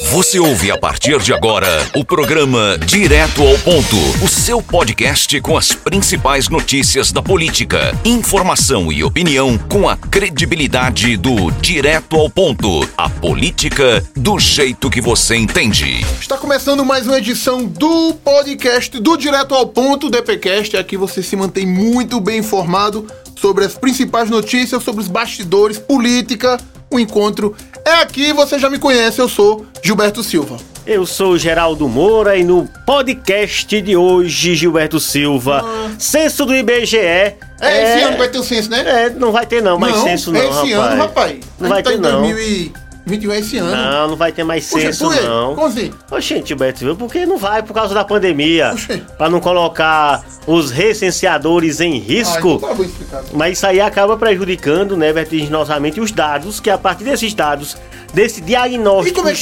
Você ouve a partir de agora o programa Direto ao Ponto, o seu podcast com as principais notícias da política, informação e opinião com a credibilidade do Direto ao Ponto, a política do jeito que você entende. Está começando mais uma edição do podcast do Direto ao Ponto, DPcast. Aqui você se mantém muito bem informado sobre as principais notícias, sobre os bastidores, política, o encontro é aqui, você já me conhece, eu sou Gilberto Silva. Eu sou Geraldo Moura e no podcast de hoje, Gilberto Silva, ah. censo do IBGE. É, é, esse ano vai ter o censo, né? É, não vai ter não, mais não, censo não, é esse rapaz. ano, rapaz. Não vai tá ter não. 21 esse ano. Não, não vai ter mais censo, Poxa, não. Como assim? Oxente, Silva, porque não vai por causa da pandemia. Para não colocar os recenseadores em risco. Ah, então tá mas isso aí acaba prejudicando, né, vertiginosamente, os dados, que a partir desses dados, desse diagnóstico e como é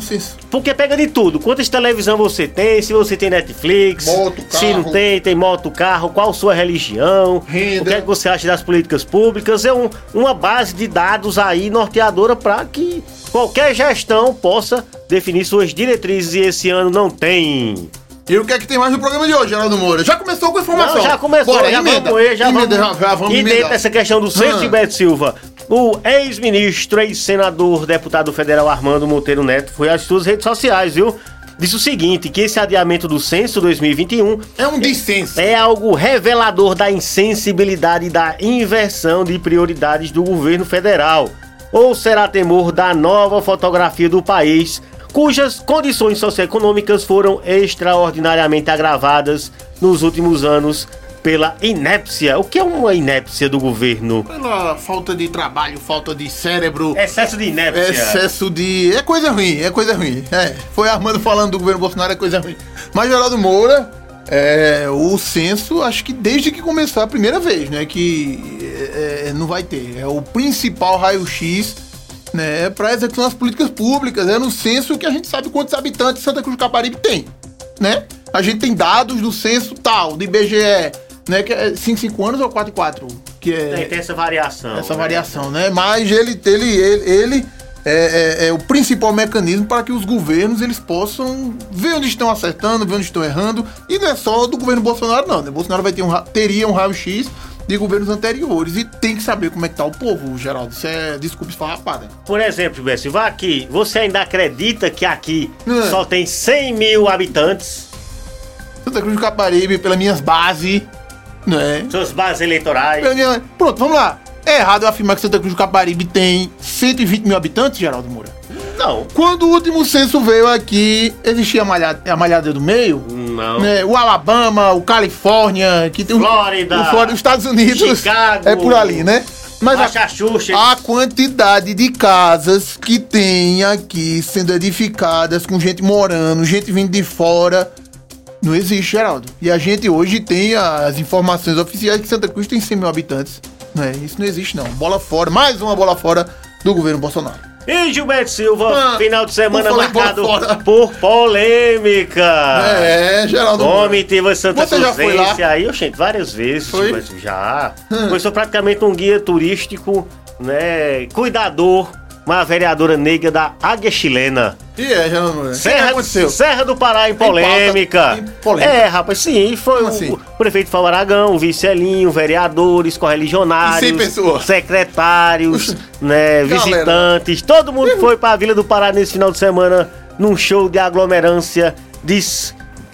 censo? Porque pega de tudo. Quantas televisão você tem, se você tem Netflix, moto, carro, se não tem, tem moto, carro, qual sua religião, renda. o que é que você acha das políticas públicas. É um, uma base de dados aí norteadora para que qualquer gestão possa definir suas diretrizes e esse ano não tem. E o que é que tem mais no programa de hoje, Geraldo Moura? Já começou com a informação? Não, já começou, Bora, já emenda, vamos, já emenda, vamos. Já, já vamos e dentro dessa questão do centro de Beto Silva, o ex-ministro, ex-senador, deputado federal Armando Monteiro Neto foi às suas redes sociais, viu? Disse o seguinte, que esse adiamento do censo 2021 é um dissenso. É algo revelador da insensibilidade e da inversão de prioridades do governo federal. Ou será temor da nova fotografia do país cujas condições socioeconômicas foram extraordinariamente agravadas nos últimos anos pela inépcia. O que é uma inépcia do governo? Pela falta de trabalho, falta de cérebro. Excesso de inépcia. Excesso de. É coisa ruim, é coisa ruim. É, foi Armando falando do governo Bolsonaro, é coisa ruim. Mas Geraldo Moura, é, o censo, acho que desde que começou a primeira vez, né? Que é, é não vai ter. É o principal raio-x né, para execução das políticas públicas. É no censo que a gente sabe quantos habitantes Santa Cruz do Caparibe tem, né? A gente tem dados do censo tal, do IBGE, né, que é 5 5 anos ou 4 4, que é tem, tem essa variação. Essa né? variação, né? Mas ele ele ele, ele é, é, é, o principal mecanismo para que os governos eles possam ver onde estão acertando, ver onde estão errando. E não é só do governo Bolsonaro, não. Né? Bolsonaro vai ter um, teria um raio-x de governos anteriores. E tem que saber como é que tá o povo, Geraldo. Isso é, desculpe esfarrapada. Por exemplo, Bessi, vá aqui. Você ainda acredita que aqui é. só tem 100 mil habitantes? Santa Cruz do Caparibe, pelas minhas bases, né? Suas bases eleitorais. Minha... Pronto, vamos lá. É errado eu afirmar que Santa Cruz do Caparibe tem 120 mil habitantes, Geraldo Moura? Não. Quando o último censo veio aqui, existia a malhada, a malhada do meio? Não. Né? O Alabama, o Califórnia, que tem Flórida, o, Flórida, os Estados Unidos. Chicago. É por ali, né? Mas a, a, quantidade de casas que tem aqui sendo edificadas com gente morando, gente vindo de fora, não existe, Geraldo. E a gente hoje tem as informações oficiais que Santa Cruz tem 100 mil habitantes. Né? Isso não existe, não. Bola fora, mais uma bola fora do governo Bolsonaro. E Gilberto Silva, ah, final de semana marcado por polêmica. É, Geraldo. Homem teve Santa Você já foi lá? aí, gente, várias vezes. Foi? Gilberto, já. Hum. Eu sou praticamente um guia turístico, né? Cuidador uma vereadora negra da Águia Chilena. E é, Geraldo Serra, aconteceu? Serra do Pará em polêmica. Em polêmica. É, rapaz, sim, foi o, assim? o prefeito Fábio Aragão, o vice Elinho, vereadores, correligionários, secretários, né, visitantes, todo mundo foi para a Vila do Pará nesse final de semana num show de aglomerância de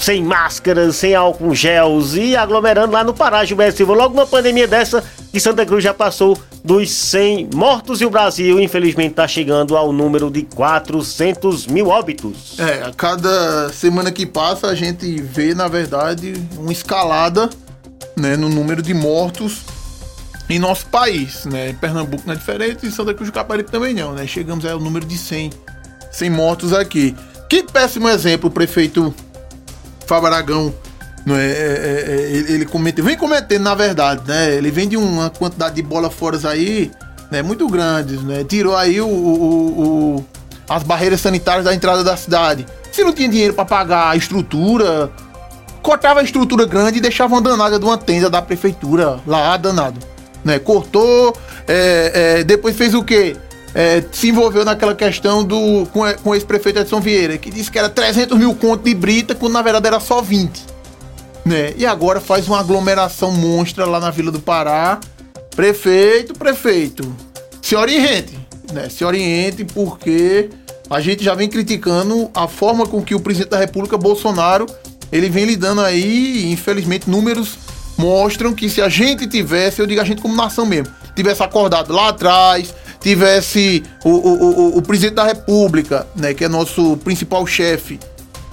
sem máscaras, sem álcool gels e aglomerando lá no Pará, Gilberto Silva. Logo uma pandemia dessa, que Santa Cruz já passou dos 100 mortos e o Brasil, infelizmente, está chegando ao número de 400 mil óbitos. É, a cada semana que passa a gente vê, na verdade, uma escalada né, no número de mortos em nosso país, né? Pernambuco não é diferente e Santa Cruz do também não, né? Chegamos ao número de 100, 100 mortos aqui. Que péssimo exemplo prefeito Fábio Aragão não é, é, é, é ele comete, vem cometendo na verdade, né? Ele vem de uma quantidade de bola fora aí, né? Muito grandes, né? Tirou aí o, o, o, as barreiras sanitárias da entrada da cidade. Se não tinha dinheiro para pagar a estrutura, cortava a estrutura grande e deixava uma danada de uma tenda da prefeitura lá, danado, né? Cortou, é, é, depois fez o quê? É, se envolveu naquela questão do com, com o ex-prefeito Edson Vieira, que disse que era 300 mil conto de brita, quando na verdade era só 20. Né? E agora faz uma aglomeração monstra lá na Vila do Pará. Prefeito, prefeito, se oriente, né? Se oriente porque a gente já vem criticando a forma com que o presidente da República, Bolsonaro, ele vem lidando aí, infelizmente, números mostram que se a gente tivesse, eu digo a gente como nação mesmo, tivesse acordado lá atrás, tivesse o, o, o, o presidente da República, né, que é nosso principal chefe,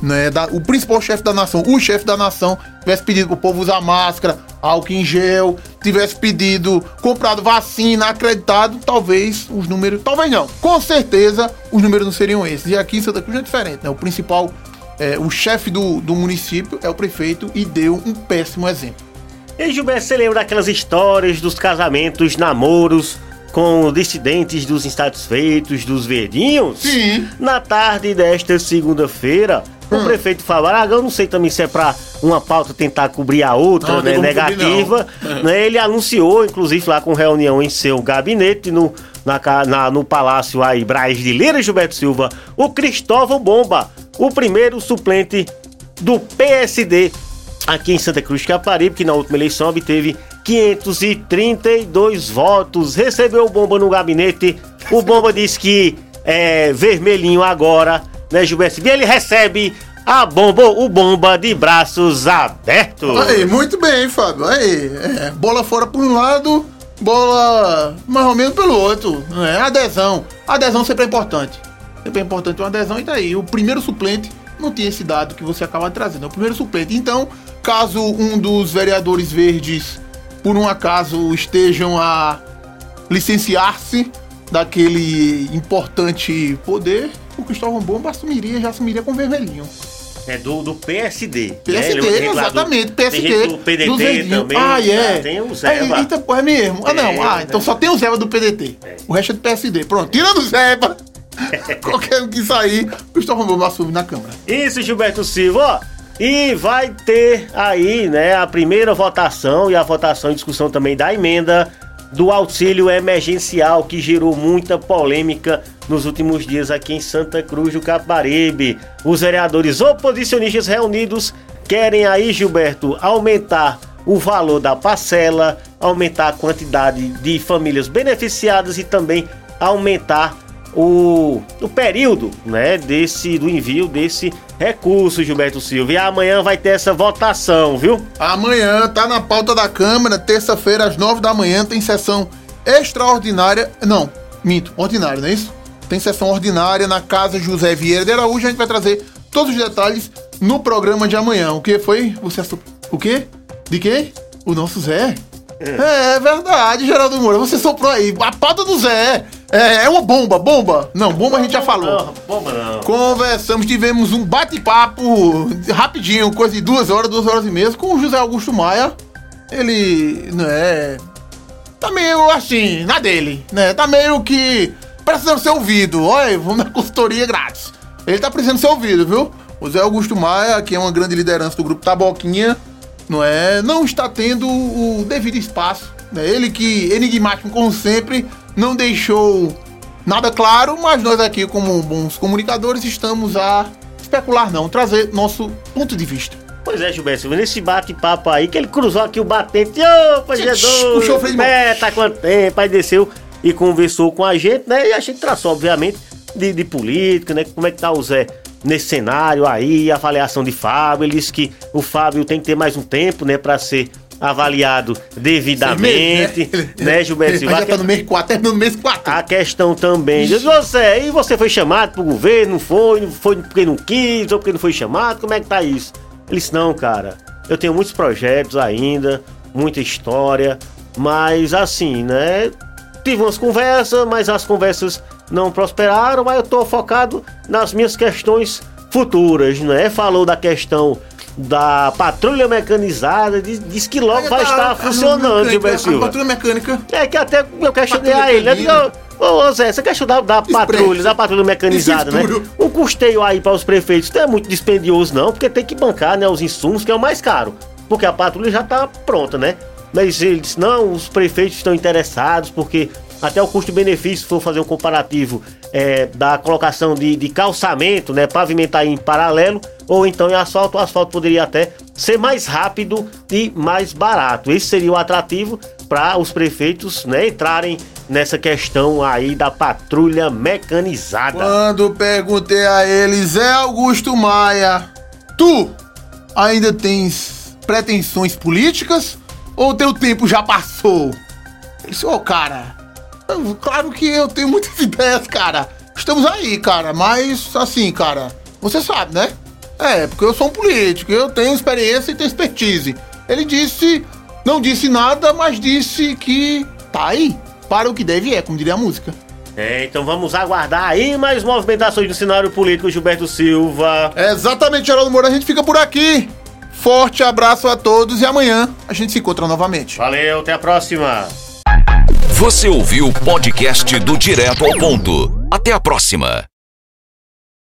né, da, o principal chefe da nação, o chefe da nação, tivesse pedido pro povo usar máscara, álcool em gel, tivesse pedido, comprado vacina, acreditado, talvez os números, talvez não, com certeza os números não seriam esses. E aqui em Santa Cruz é diferente, né? O principal, é, o chefe do, do município é o prefeito e deu um péssimo exemplo. E Gilberto, você lembra daquelas histórias dos casamentos, namoros, com dissidentes dos insatisfeitos dos verdinhos? Sim. Na tarde desta segunda-feira, hum. o prefeito Fábio Aragão, não sei também se é para uma pauta tentar cobrir a outra, não, né, negativa, cobrir, né, ele anunciou, inclusive lá com reunião em seu gabinete, no, na, na, no Palácio aí, Braz de Lira Gilberto Silva, o Cristóvão Bomba, o primeiro suplente do PSD aqui em Santa Cruz Caparibe, que na última eleição obteve 532 votos, recebeu o Bomba no gabinete. O Bomba disse que é vermelhinho agora, né, Gilberto? E ele recebe a bomba, o bomba de braços abertos. Aí, muito bem, Fábio. Aí, é, bola fora por um lado, bola mais ou menos pelo outro. É, adesão. Adesão sempre é importante. Sempre é importante uma adesão e tá aí. O primeiro suplente não tinha esse dado que você acaba trazendo. É o primeiro suplente. Então, caso um dos vereadores verdes por um acaso estejam a licenciar-se daquele importante poder, o Cristóvão Bomba assumiria, já assumiria com vermelhinho. É do, do PSD. PSD, né? exatamente. Do, PSD. do PDT também. Ah, é. Tem o Zeba. É, então, é mesmo. Ah, não. Ah, então só tem o Zeba do PDT. É. O resto é do PSD. Pronto, tira do Zeba. Qualquer um que sair, o Cristóvão Bomba assume na Câmara. Isso, Gilberto Silva. Ó. E vai ter aí, né, a primeira votação e a votação e discussão também da emenda do auxílio emergencial que gerou muita polêmica nos últimos dias aqui em Santa Cruz do Caparibe. Os vereadores oposicionistas reunidos querem aí, Gilberto, aumentar o valor da parcela, aumentar a quantidade de famílias beneficiadas e também aumentar o, o período né, desse, do envio desse recurso, Gilberto Silva. E amanhã vai ter essa votação, viu? Amanhã tá na pauta da Câmara, terça-feira, às nove da manhã, tem sessão extraordinária. Não, minto, ordinária, não é isso? Tem sessão ordinária na Casa José Vieira de Araújo. A gente vai trazer todos os detalhes no programa de amanhã. O que foi? Você O quê? De quê? O nosso Zé? É, é verdade, Geraldo Moura. Você soprou aí. A pauta do Zé. É, é uma bomba, bomba. Não, bomba a gente já falou. Não, bomba não. Conversamos, tivemos um bate-papo rapidinho, coisa de duas horas, duas horas e meia, com o José Augusto Maia. Ele, né, tá meio assim, na dele, né? Tá meio que precisando ser ouvido. Olha, vamos na consultoria grátis. Ele tá precisando ser ouvido, viu? O Zé Augusto Maia, que é uma grande liderança do grupo Taboquinha, não é? Não está tendo o devido espaço. Né? Ele que, enigmático como sempre, não deixou nada claro, mas nós aqui, como bons comunicadores, estamos a especular, não, trazer nosso ponto de vista. Pois é, Gilberto, nesse bate-papo aí, que ele cruzou aqui o batente, opa, Jesus, puxou o freio de é, tá quanto tempo, aí desceu e conversou com a gente, né, e a gente traçou, obviamente, de, de política, né, como é que tá o Zé nesse cenário aí, avaliação de Fábio, ele disse que o Fábio tem que ter mais um tempo, né, para ser avaliado devidamente, meses, né? né, Gilberto Silva? Já tá no mês 4, terminou no mês 4. A questão também, diz você, e você foi chamado pro governo, não foi, não foi porque não quis, ou porque não foi chamado, como é que tá isso? Ele disse, não, cara, eu tenho muitos projetos ainda, muita história, mas assim, né, tive umas conversas, mas as conversas não prosperaram, mas eu tô focado nas minhas questões futuras, né? Falou da questão da patrulha mecanizada, diz, diz que logo vai tá, estar funcionando, Gilberto Silva. patrulha mecânica. É que até eu questionei a ele, né? Ô Zé, você quer da, da patrulha, da patrulha mecanizada, né? O custeio aí para os prefeitos não é muito dispendioso, não, porque tem que bancar né, os insumos, que é o mais caro. Porque a patrulha já está pronta, né? Mas ele disse, não, os prefeitos estão interessados, porque até o custo-benefício, se for fazer um comparativo é, da colocação de, de calçamento, né, pavimentar em paralelo, ou então em asfalto, o asfalto poderia até ser mais rápido e mais barato. Esse seria o atrativo para os prefeitos né, entrarem nessa questão aí da patrulha mecanizada. Quando perguntei a ele, Zé Augusto Maia, tu ainda tens pretensões políticas ou teu tempo já passou? Ele disse, ô oh, cara, claro que eu tenho muitas ideias, cara. Estamos aí, cara, mas assim, cara, você sabe, né? É, porque eu sou um político, eu tenho experiência e tenho expertise. Ele disse, não disse nada, mas disse que tá aí, para o que deve é, como diria a música. É, então vamos aguardar aí mais movimentações no cenário político, Gilberto Silva. É exatamente, Geraldo Moura, a gente fica por aqui. Forte abraço a todos e amanhã a gente se encontra novamente. Valeu, até a próxima. Você ouviu o podcast do Direto ao Ponto. Até a próxima.